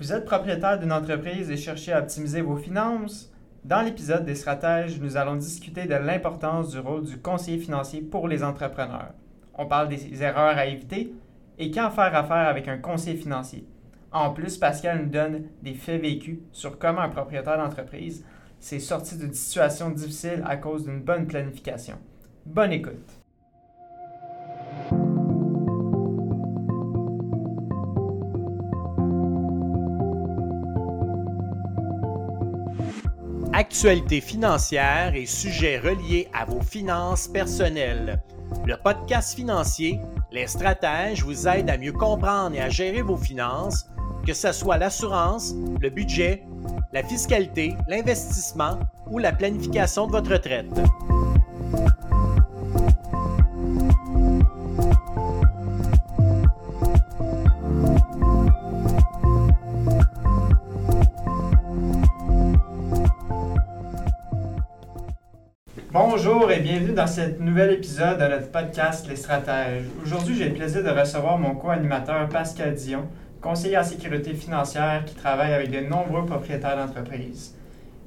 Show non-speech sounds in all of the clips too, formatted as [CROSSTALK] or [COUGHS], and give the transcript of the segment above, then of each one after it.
Vous êtes propriétaire d'une entreprise et cherchez à optimiser vos finances? Dans l'épisode des stratèges, nous allons discuter de l'importance du rôle du conseiller financier pour les entrepreneurs. On parle des erreurs à éviter et quand faire affaire avec un conseiller financier. En plus, Pascal nous donne des faits vécus sur comment un propriétaire d'entreprise s'est sorti d'une situation difficile à cause d'une bonne planification. Bonne écoute! Actualité financière et sujets reliés à vos finances personnelles. Le podcast financier Les Stratèges vous aide à mieux comprendre et à gérer vos finances, que ce soit l'assurance, le budget, la fiscalité, l'investissement ou la planification de votre retraite. Bonjour et bienvenue dans ce nouvel épisode de notre podcast Les Stratèges. Aujourd'hui, j'ai le plaisir de recevoir mon co-animateur Pascal Dion, conseiller en sécurité financière qui travaille avec de nombreux propriétaires d'entreprises.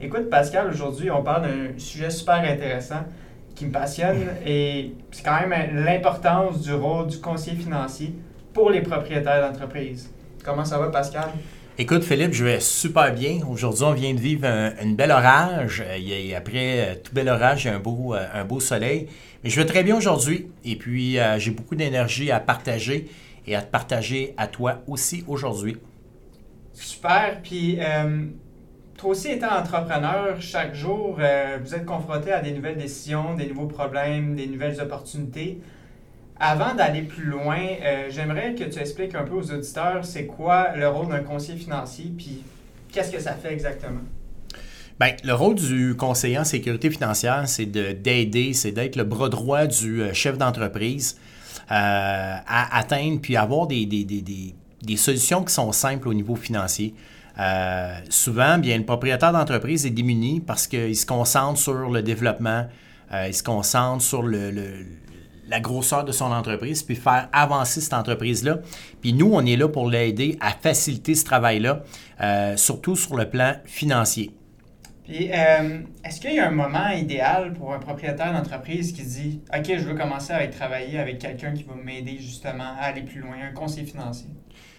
Écoute, Pascal, aujourd'hui, on parle d'un sujet super intéressant qui me passionne [LAUGHS] et c'est quand même l'importance du rôle du conseiller financier pour les propriétaires d'entreprises. Comment ça va, Pascal? Écoute, Philippe, je vais super bien. Aujourd'hui, on vient de vivre un, une belle orage. Euh, après euh, tout bel orage, il y a un beau, euh, un beau soleil. Mais je vais très bien aujourd'hui. Et puis, j'ai beaucoup d'énergie à partager et à te partager à toi aussi aujourd'hui. Super. Puis, toi aussi, étant entrepreneur, chaque jour, vous êtes confronté à des nouvelles décisions, des nouveaux problèmes, des nouvelles opportunités. Avant d'aller plus loin, euh, j'aimerais que tu expliques un peu aux auditeurs c'est quoi le rôle d'un conseiller financier, puis qu'est-ce que ça fait exactement? Bien, le rôle du conseiller en sécurité financière, c'est d'aider, c'est d'être le bras droit du euh, chef d'entreprise euh, à atteindre puis avoir des, des, des, des, solutions qui sont simples au niveau financier. souvent, bien, le propriétaire d'entreprise est démuni parce qu'il se concentre sur le développement, il se concentre sur le la grosseur de son entreprise, puis faire avancer cette entreprise-là. Puis nous, on est là pour l'aider à faciliter ce travail-là, euh, surtout sur le plan financier. Puis, euh, est-ce qu'il y a un moment idéal pour un propriétaire d'entreprise qui dit OK, je veux commencer à travailler avec quelqu'un qui va m'aider justement à aller plus loin, un conseiller financier?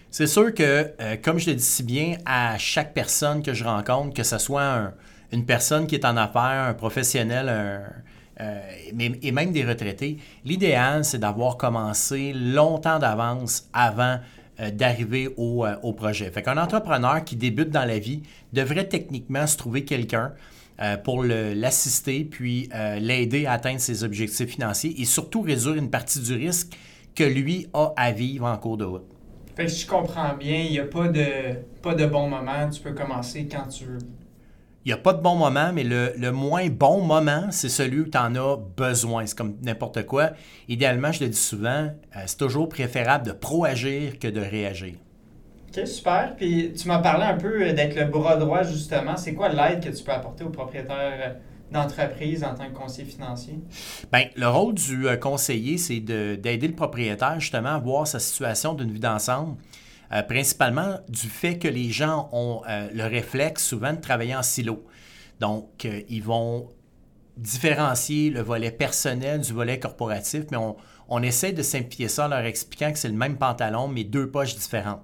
C'est sûr que, euh, comme je le dis si bien, à chaque personne que je rencontre, que ce soit une personne qui est en affaires, un professionnel, un, euh, et même des retraités, l'idéal, c'est d'avoir commencé longtemps d'avance avant euh, d'arriver au, euh, au, projet. Fait qu'un entrepreneur qui débute dans la vie devrait techniquement se trouver quelqu'un pour l'assister, puis l'aider à atteindre ses objectifs financiers et surtout réduire une partie du risque que lui a à vivre en cours de route. Fait que je comprends bien, il n'y a pas de, pas de bon moment. Tu peux commencer quand tu veux il n'y a pas de bon moment, mais le, moins bon moment, c'est celui où tu en as besoin. C'est comme n'importe quoi. Idéalement, je le dis souvent, euh, c'est toujours préférable de pro-agir que de réagir. OK, super. Puis tu m'as parlé un peu d'être le bras droit, justement. C'est quoi l'aide que tu peux apporter aux propriétaires d'entreprise en tant que conseiller financier? Bien, le rôle du euh, conseiller, c'est d'aider le propriétaire justement à voir sa situation d'une vie d'ensemble. Euh, principalement du fait que les gens ont euh, le réflexe souvent de travailler en silo. Donc, euh, ils vont différencier le volet personnel du volet corporatif, mais on, on essaie de simplifier ça en leur expliquant que c'est le même pantalon, mais deux poches différentes.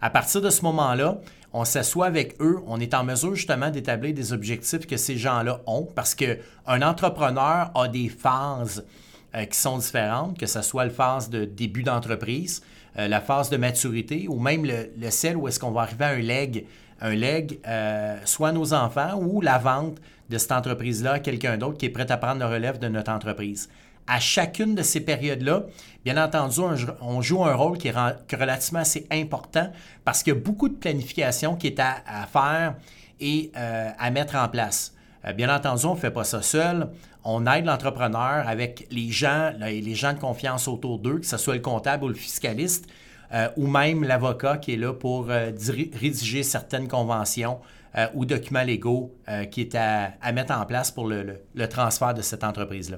À partir de ce moment-là, on s'assoit avec eux, on est en mesure justement d'établir des objectifs que ces gens-là ont, parce qu'un entrepreneur a des phases qui sont différentes, que ce soit la phase de début d'entreprise, euh, la phase de maturité ou même le, le celle où est-ce qu'on va arriver à un leg, un leg, euh, soit nos enfants ou la vente de cette entreprise-là à quelqu'un d'autre qui est prêt à prendre le relève de notre entreprise. À chacune de ces périodes-là, bien entendu, on, joue un rôle qui est, relativement assez important parce qu'il y a beaucoup de planification qui est à, faire et euh, à mettre en place. Bien entendu, on ne fait pas ça seul on aide l'entrepreneur avec les gens, les gens de confiance autour d'eux, que ce soit le comptable ou le fiscaliste, euh, ou même l'avocat qui est là pour euh, rédiger certaines conventions euh, ou documents légaux qui est à, mettre en place pour le, transfert de cette entreprise-là.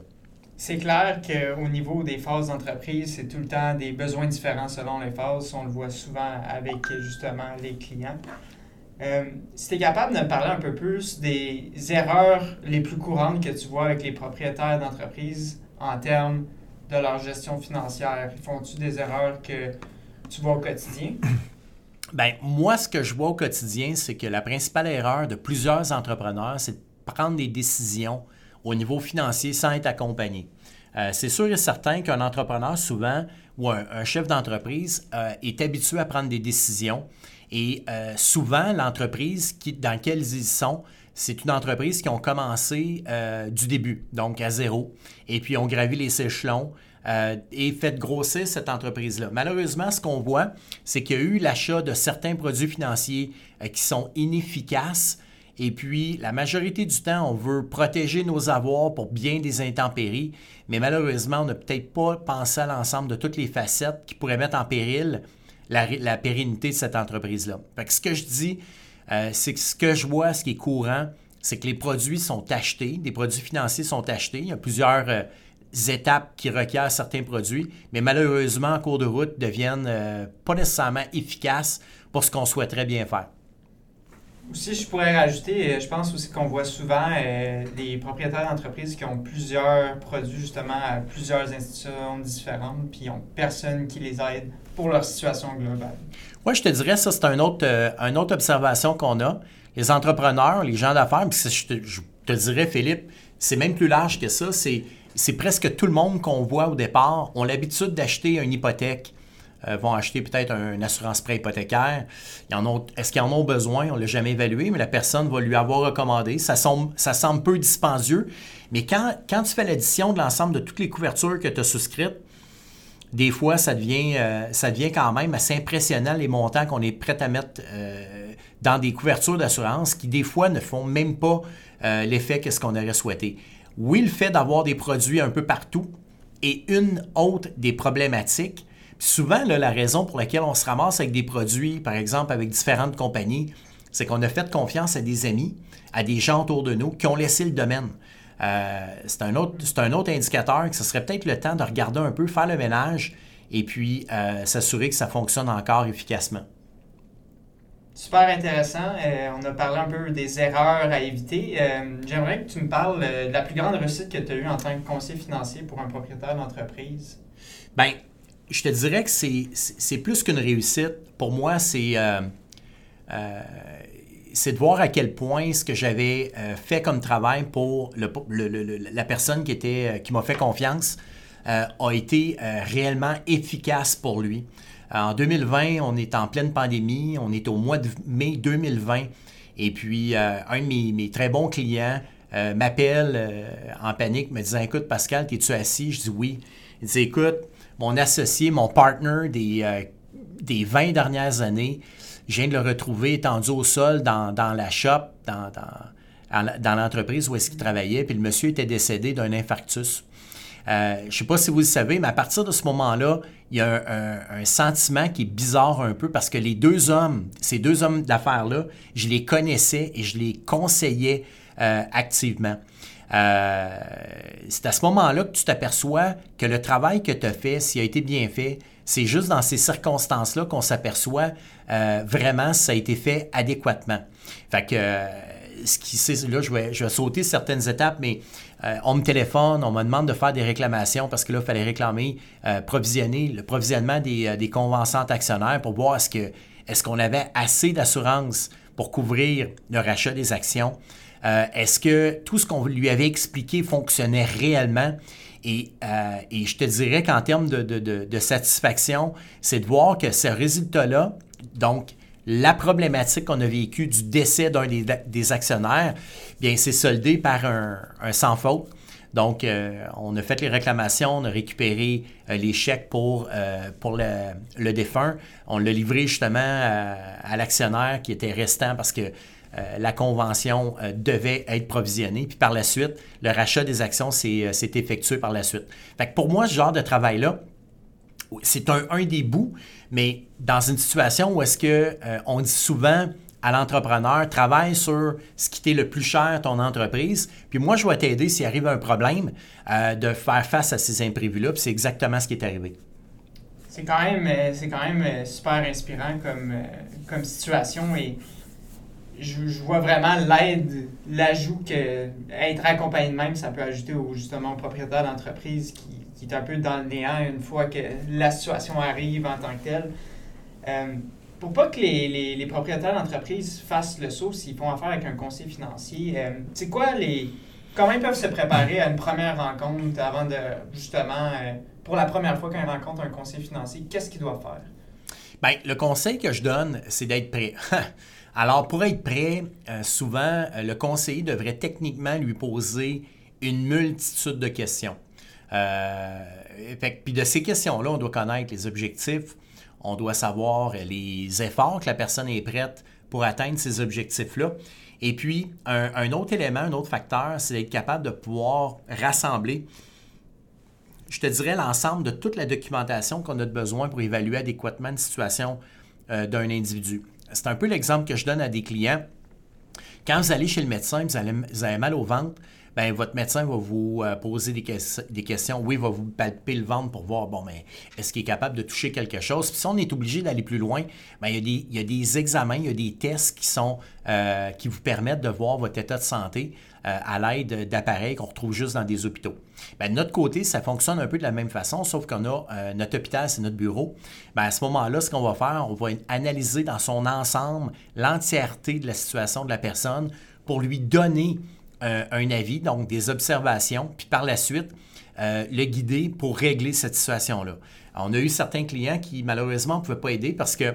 C'est clair qu'au niveau des phases d'entreprise, c'est tout le temps des besoins différents selon les phases. On le voit souvent avec justement les clients. Euh, si tu es capable de me parler un peu plus des erreurs les plus courantes que tu vois avec les propriétaires d'entreprise en termes de leur gestion financière, font-tu des erreurs que tu vois au quotidien? [COUGHS] Ben, moi, ce que je vois au quotidien, c'est que la principale erreur de plusieurs entrepreneurs, c'est de prendre des décisions au niveau financier sans être accompagné. Euh, c'est sûr et certain qu'un entrepreneur, souvent, ou un, chef d'entreprise, euh, est habitué à prendre des décisions. Et euh, souvent, l'entreprise dans laquelle ils sont, c'est une entreprise qui ont commencé du début, donc à zéro, et puis ont gravi les échelons. Euh, et fait grossir cette entreprise-là. Malheureusement, ce qu'on voit, c'est qu'il y a eu l'achat de certains produits financiers euh, qui sont inefficaces. Et puis, la majorité du temps, on veut protéger nos avoirs pour bien des intempéries, mais malheureusement, on n'a peut-être pas pensé à l'ensemble de toutes les facettes qui pourraient mettre en péril la, pérennité de cette entreprise-là. ce que je dis, euh, c'est que ce que je vois, ce qui est courant, c'est que les produits sont achetés, des produits financiers sont achetés. Il y a plusieurs étapes qui requièrent certains produits, mais malheureusement, en cours de route, deviennent euh, pas nécessairement efficaces pour ce qu'on souhaiterait bien faire. Aussi, je pourrais rajouter, euh, je pense aussi qu'on voit souvent euh, des propriétaires d'entreprises qui ont plusieurs produits justement à plusieurs institutions différentes, puis ils n'ont personne qui les aide pour leur situation globale. Oui, je te dirais, ça, c'est autre, une autre observation qu'on a. Les entrepreneurs, les gens d'affaires, puis je te, je dirais, Philippe, c'est même plus large que ça, c'est presque tout le monde qu'on voit au départ ont l'habitude d'acheter une hypothèque. Euh, vont acheter peut-être une assurance prêt hypothécaire. Est-ce qu'ils en ont besoin? On ne l'a jamais évalué, mais la personne va lui avoir recommandé. Ça semble, ça semble peu dispendieux, mais quand, quand tu fais l'addition de l'ensemble de toutes les couvertures que tu as souscrites, des fois, ça devient, euh, ça devient quand même assez impressionnant les montants qu'on est prêt à mettre euh, dans des couvertures d'assurance qui, des fois, ne font même pas l'effet que ce qu'on aurait souhaité. Oui, le fait d'avoir des produits un peu partout est une autre des problématiques. Souvent, la raison pour laquelle on se ramasse avec des produits, par exemple avec différentes compagnies, c'est qu'on a fait confiance à des amis, à des gens autour de nous qui ont laissé le domaine. Euh, c'est un, autre, un autre indicateur que ce serait peut-être le temps de regarder un peu, faire le ménage et puis euh, s'assurer que ça fonctionne encore efficacement. Super intéressant. Euh, on a parlé un peu des erreurs à éviter. J'aimerais que tu me parles de la plus grande réussite que tu as eue en tant que conseiller financier pour un propriétaire d'entreprise. Bien, je te dirais que c'est plus qu'une réussite. Pour moi, c'est c'est de voir à quel point ce que j'avais fait comme travail pour la personne qui, était, qui m'a fait confiance a été réellement efficace pour lui. En 2020, on est en pleine pandémie, on est au mois de mai 2020. Et puis, euh, un de mes, très bons clients euh, m'appelle euh, en panique, me disant Écoute, Pascal, es-tu assis Je dis Oui. Il dit Écoute, mon associé, mon partner des, des 20 dernières années, je viens de le retrouver étendu au sol dans, la shop, dans, dans l'entreprise où est-ce qu'il travaillait, puis le monsieur était décédé d'un infarctus. Euh, je ne sais pas si vous le savez, mais à partir de ce moment-là, il y a un, sentiment qui est bizarre un peu parce que les deux hommes, ces deux hommes d'affaires-là, je les connaissais et je les conseillais euh, activement. Euh, c'est à ce moment-là que tu t'aperçois que le travail que tu as fait, s'il a été bien fait, c'est juste dans ces circonstances-là qu'on s'aperçoit vraiment si ça a été fait adéquatement. Fait que qui, là, je vais, sauter certaines étapes, mais euh, on me téléphone, on me demande de faire des réclamations parce que là, il fallait réclamer, euh, provisionner le provisionnement des, euh, des conventions actionnaires pour voir est-ce est-ce qu'on avait assez d'assurance pour couvrir le rachat des actions. Est-ce que tout ce qu'on lui avait expliqué fonctionnait réellement? Et, et je te dirais qu'en termes de, satisfaction, c'est de voir que ce résultat-là, donc la problématique qu'on a vécue du décès d'un des, actionnaires, bien, c'est soldé par un, sans faute. Donc, euh, on a fait les réclamations, on a récupéré euh, les chèques pour, euh, pour le, défunt. On l'a livré justement à, l'actionnaire qui était restant parce que la convention devait être provisionnée. Puis par la suite, le rachat des actions s'est effectué par la suite. Fait que pour moi, ce genre de travail-là, c'est un, des bouts, mais dans une situation où est-ce que euh, on dit souvent à l'entrepreneur, travaille sur ce qui t'est le plus cher, ton entreprise, puis moi, je vais t'aider s'il arrive un problème euh, de faire face à ces imprévus-là, puis c'est exactement ce qui est arrivé. C'est quand même, euh, quand même euh, super inspirant comme, comme situation et je, vois vraiment l'aide, l'ajout que être accompagné de même, ça peut ajouter au, justement au propriétaire d'entreprise qui, est un peu dans le néant une fois que la situation arrive en tant que telle pour pas que les, propriétaires d'entreprise fassent le saut s'ils font affaire avec un conseiller financier, euh, quoi les. Comment ils peuvent se préparer à une première rencontre avant de, justement, euh, pour la première fois quand ils rencontrent un conseiller financier, qu'est-ce qu'ils doivent faire? Bien, le conseil que je donne, c'est d'être prêt. [LAUGHS] Alors, pour être prêt, euh, souvent, le conseiller devrait techniquement lui poser une multitude de questions. puis de ces questions-là, on doit connaître les objectifs, on doit savoir les efforts que la personne est prête pour atteindre ces objectifs-là. Et puis, un, autre élément, un autre facteur, c'est d'être capable de pouvoir rassembler, je te dirais, l'ensemble de toute la documentation qu'on a besoin pour évaluer adéquatement une situation euh, d'un individu. C'est un peu l'exemple que je donne à des clients. Quand vous allez chez le médecin, vous avez mal au ventre, ben, votre médecin va vous euh, poser des, questions. Oui, il va vous palper le ventre pour voir, bon, mais est-ce qu'il est capable de toucher quelque chose? Puis si on est obligé d'aller plus loin, ben, il, y a des, examens, il y a des tests qui, sont, euh, qui vous permettent de voir votre état de santé euh, à l'aide d'appareils qu'on retrouve juste dans des hôpitaux. Ben, de notre côté, ça fonctionne un peu de la même façon, sauf qu'on a notre hôpital, c'est notre bureau. À ce moment-là, ce qu'on va faire, on va analyser dans son ensemble l'entièreté de la situation de la personne pour lui donner un, avis, donc des observations, puis par la suite, euh, le guider pour régler cette situation-là. On a eu certains clients qui, malheureusement, ne pouvaient pas aider parce que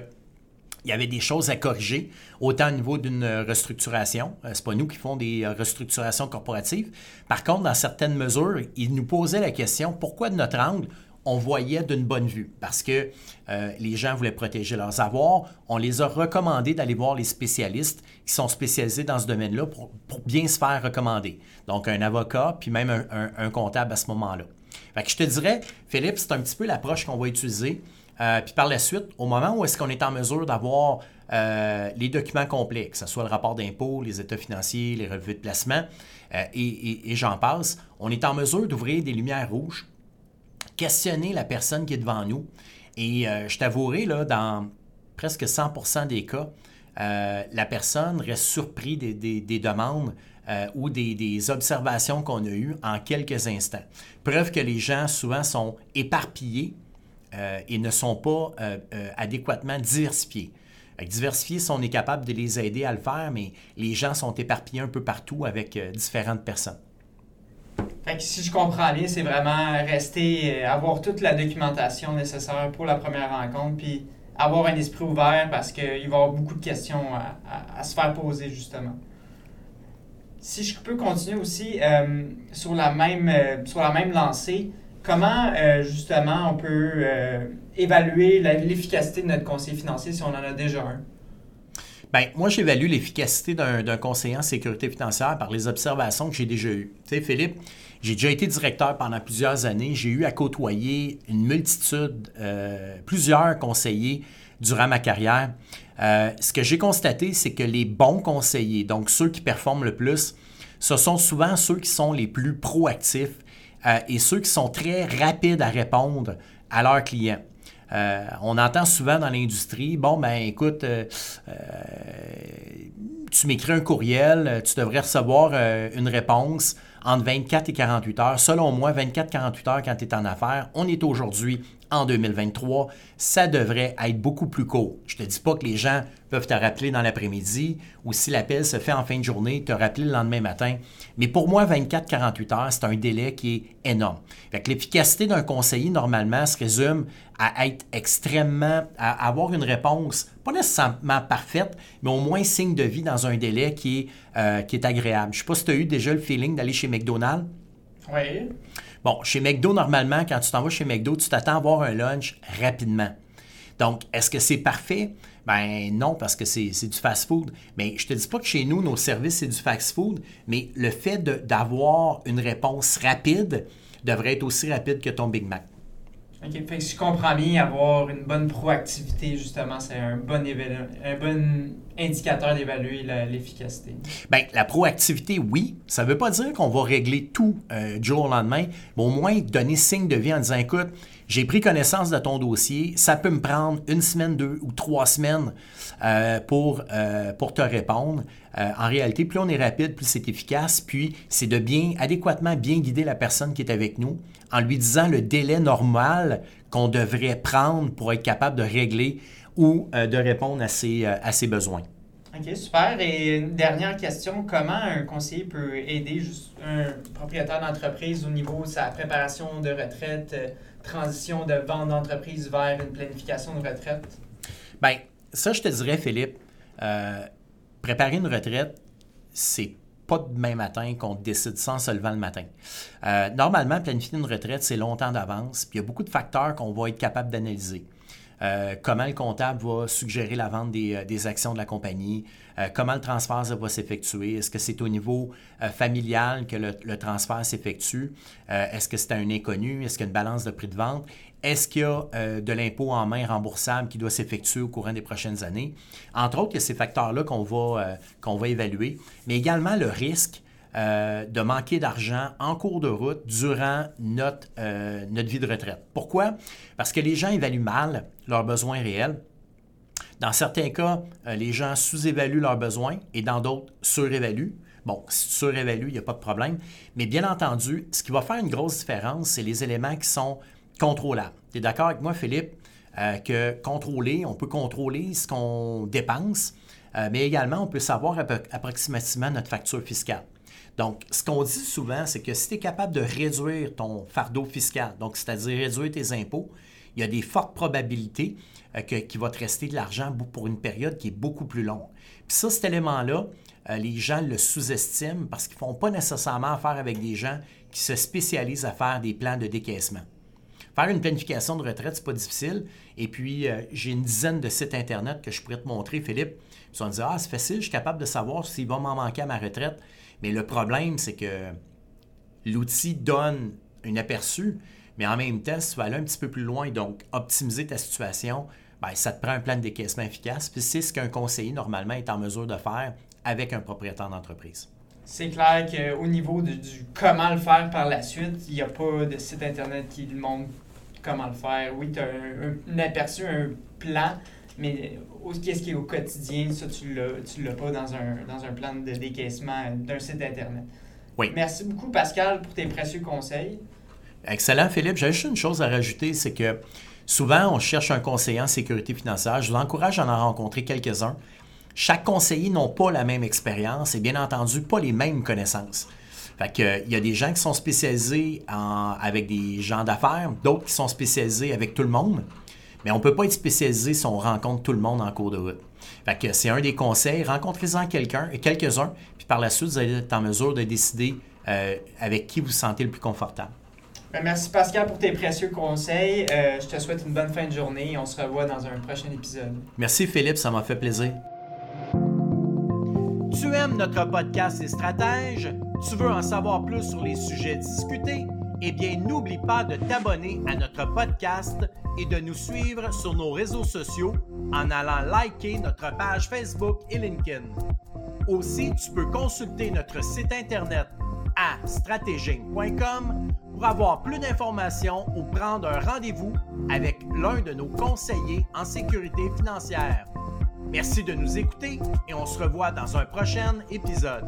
il y avait des choses à corriger, autant au niveau d'une restructuration. Euh, Ce n'est pas nous qui font des restructurations corporatives. Par contre, dans certaines mesures, ils nous posaient la question pourquoi de notre angle, on voyait d'une bonne vue parce que euh, les gens voulaient protéger leurs avoirs. On les a recommandés d'aller voir les spécialistes qui sont spécialisés dans ce domaine-là pour, bien se faire recommander. Donc, un avocat, puis même un, comptable à ce moment-là. Fait je te dirais, Philippe, c'est un petit peu l'approche qu'on va utiliser. Euh, puis par la suite, au moment où est-ce qu'on est en mesure d'avoir euh, les documents complets, que ce soit le rapport d'impôt, les états financiers, les revues de placement, et j'en passe, on est en mesure d'ouvrir des lumières rouges questionner la personne qui est devant nous. Et euh, je t'avouerai, là, dans presque 100 des cas, euh, la personne reste surprise des, demandes euh, ou des, observations qu'on a eues en quelques instants. Preuve que les gens souvent sont éparpillés et ne sont pas adéquatement diversifiés. Avec diversifiés, on est capable de les aider à le faire, mais les gens sont éparpillés un peu partout avec différentes personnes. Fait que si je comprends bien, c'est vraiment rester, euh, avoir toute la documentation nécessaire pour la première rencontre, puis avoir un esprit ouvert parce qu'il va y avoir beaucoup de questions à, se faire poser, justement. Si je peux continuer aussi euh, sur, la même, euh, sur la même lancée, comment justement on peut évaluer l'efficacité de notre conseiller financier si on en a déjà un? Bien, moi, j'évalue l'efficacité d'un conseiller en sécurité financière par les observations que j'ai déjà eues. Tu sais, Philippe, j'ai déjà été directeur pendant plusieurs années. J'ai eu à côtoyer une multitude, euh, plusieurs conseillers durant ma carrière. Euh, ce que j'ai constaté, c'est que les bons conseillers, donc ceux qui performent le plus, ce sont souvent ceux qui sont les plus proactifs euh, et ceux qui sont très rapides à répondre à leurs clients. On entend souvent dans l'industrie, bon, ben écoute, tu m'écris un courriel, tu devrais recevoir une réponse entre 24 et 48 heures. Selon moi, 24-48 heures quand tu es en affaires, on est aujourd'hui en 2023, ça devrait être beaucoup plus court. Je ne te dis pas que les gens peuvent te rappeler dans l'après-midi ou si l'appel se fait en fin de journée, te rappeler le lendemain matin. Mais pour moi, 24-48 heures, c'est un délai qui est énorme. l'efficacité d'un conseiller, normalement, se résume à être extrêmement, à avoir une réponse, pas nécessairement parfaite, mais au moins signe de vie dans un délai qui est, euh, qui est agréable. Je ne sais pas si tu as eu déjà le feeling d'aller chez McDonald's. Oui. Bon, chez McDo, normalement, quand tu t'en vas chez McDo, tu t'attends à avoir un lunch rapidement. Donc, est-ce que c'est parfait? Ben non, parce que c'est du fast-food. Mais je te dis pas que chez nous, nos services, c'est du fast-food, mais le fait d'avoir une réponse rapide devrait être aussi rapide que ton Big Mac. OK. Fait que je comprends bien, avoir une bonne proactivité, justement, c'est un bon, un bon indicateur d'évaluer l'efficacité. Bien, la proactivité, oui. Ça ne veut pas dire qu'on va régler tout euh, du jour au lendemain, mais au moins donner signe de vie en disant, écoute, j'ai pris connaissance de ton dossier, ça peut me prendre une semaine, deux ou trois semaines euh, pour, euh, pour te répondre. en réalité, plus on est rapide, plus c'est efficace, puis c'est de bien, adéquatement bien guider la personne qui est avec nous en lui disant le délai normal qu'on devrait prendre pour être capable de régler ou euh, de répondre à ses, euh, à ses besoins. OK, super. Et une dernière question, comment un conseiller peut aider un propriétaire d'entreprise au niveau de sa préparation de retraite, euh, transition de vente d'entreprise vers une planification de retraite? Bien, ça, je te dirais, Philippe, préparer une retraite, c'est pas demain matin qu'on décide sans se levant le matin. Euh, normalement, planifier une retraite, c'est longtemps d'avance, puis il y a beaucoup de facteurs qu'on va être capable d'analyser. Euh, comment le comptable va suggérer la vente des, euh, actions de la compagnie, comment le transfert va s'effectuer, est-ce que c'est au niveau familial que le, transfert s'effectue, est-ce que c'est un inconnu, est-ce qu'il y a une balance de prix de vente, est-ce qu'il y a euh, de l'impôt en main remboursable qui doit s'effectuer au courant des prochaines années? Entre autres, il y a ces facteurs-là qu'on va, euh, qu'on va évaluer, mais également le risque euh, de manquer d'argent en cours de route durant notre, notre vie de retraite. Pourquoi? Parce que les gens évaluent mal leurs besoins réels. Dans certains cas, les gens sous-évaluent leurs besoins et dans d'autres, surévaluent. Bon, surévalues, il n'y a pas de problème. Mais bien entendu, ce qui va faire une grosse différence, c'est les éléments qui sont contrôlable. Tu es d'accord avec moi, Philippe, euh, que contrôler, on peut contrôler ce qu'on dépense, euh, mais également on peut savoir approximativement notre facture fiscale. Donc, ce qu'on dit souvent, c'est que si tu es capable de réduire ton fardeau fiscal, donc c'est-à-dire réduire tes impôts, il y a des fortes probabilités euh, qu'il va te rester de l'argent pour une période qui est beaucoup plus longue. Puis ça, cet élément-là, les gens le sous-estiment parce qu'ils ne font pas nécessairement affaire avec des gens qui se spécialisent à faire des plans de décaissement. Faire une planification de retraite, c'est pas difficile. Et puis, euh, j'ai une dizaine de sites Internet que je pourrais te montrer, Philippe. Ils vont dire Ah, c'est facile, je suis capable de savoir s'il va m'en manquer à ma retraite. Mais le problème, c'est que l'outil donne un aperçu, mais en même temps, si tu vas aller un petit peu plus loin, donc optimiser ta situation, bien, ça te prend un plan de décaissement efficace. Puis c'est ce qu'un conseiller, normalement, est en mesure de faire avec un propriétaire d'entreprise. C'est clair qu'au niveau du comment le faire par la suite, il n'y a pas de site Internet qui le montre comment le faire. Oui, tu as un, aperçu, un plan, mais qu'est-ce qui est au quotidien, ça, tu ne l'as pas dans un, dans un plan de décaissement d'un site Internet. Oui. Merci beaucoup, Pascal, pour tes précieux conseils. Excellent, Philippe. J'ai juste une chose à rajouter, c'est que souvent, on cherche un conseiller en sécurité financière. Je vous encourage à en rencontrer quelques-uns. Chaque conseiller n'a pas la même expérience et bien entendu pas les mêmes connaissances. Fait que, il y a des gens qui sont spécialisés avec des gens d'affaires, d'autres qui sont spécialisés avec tout le monde. Mais on ne peut pas être spécialisé si on rencontre tout le monde en cours de route. Fait que c'est un des conseils, rencontrez-en quelqu'un, quelques-uns, puis par la suite, vous allez être en mesure de décider euh, avec qui vous vous sentez le plus confortable. Ben, merci Pascal pour tes précieux conseils. Euh, je te souhaite une bonne fin de journée et on se revoit dans un prochain épisode. Merci Philippe, ça m'a fait plaisir. Tu aimes notre podcast Les Stratèges? Tu veux en savoir plus sur les sujets discutés? Eh bien, n'oublie pas de t'abonner à notre podcast et de nous suivre sur nos réseaux sociaux en allant liker notre page Facebook et LinkedIn. Aussi, tu peux consulter notre site internet à stratéging.com pour avoir plus d'informations ou prendre un rendez-vous avec l'un de nos conseillers en sécurité financière. Merci de nous écouter et on se revoit dans un prochain épisode.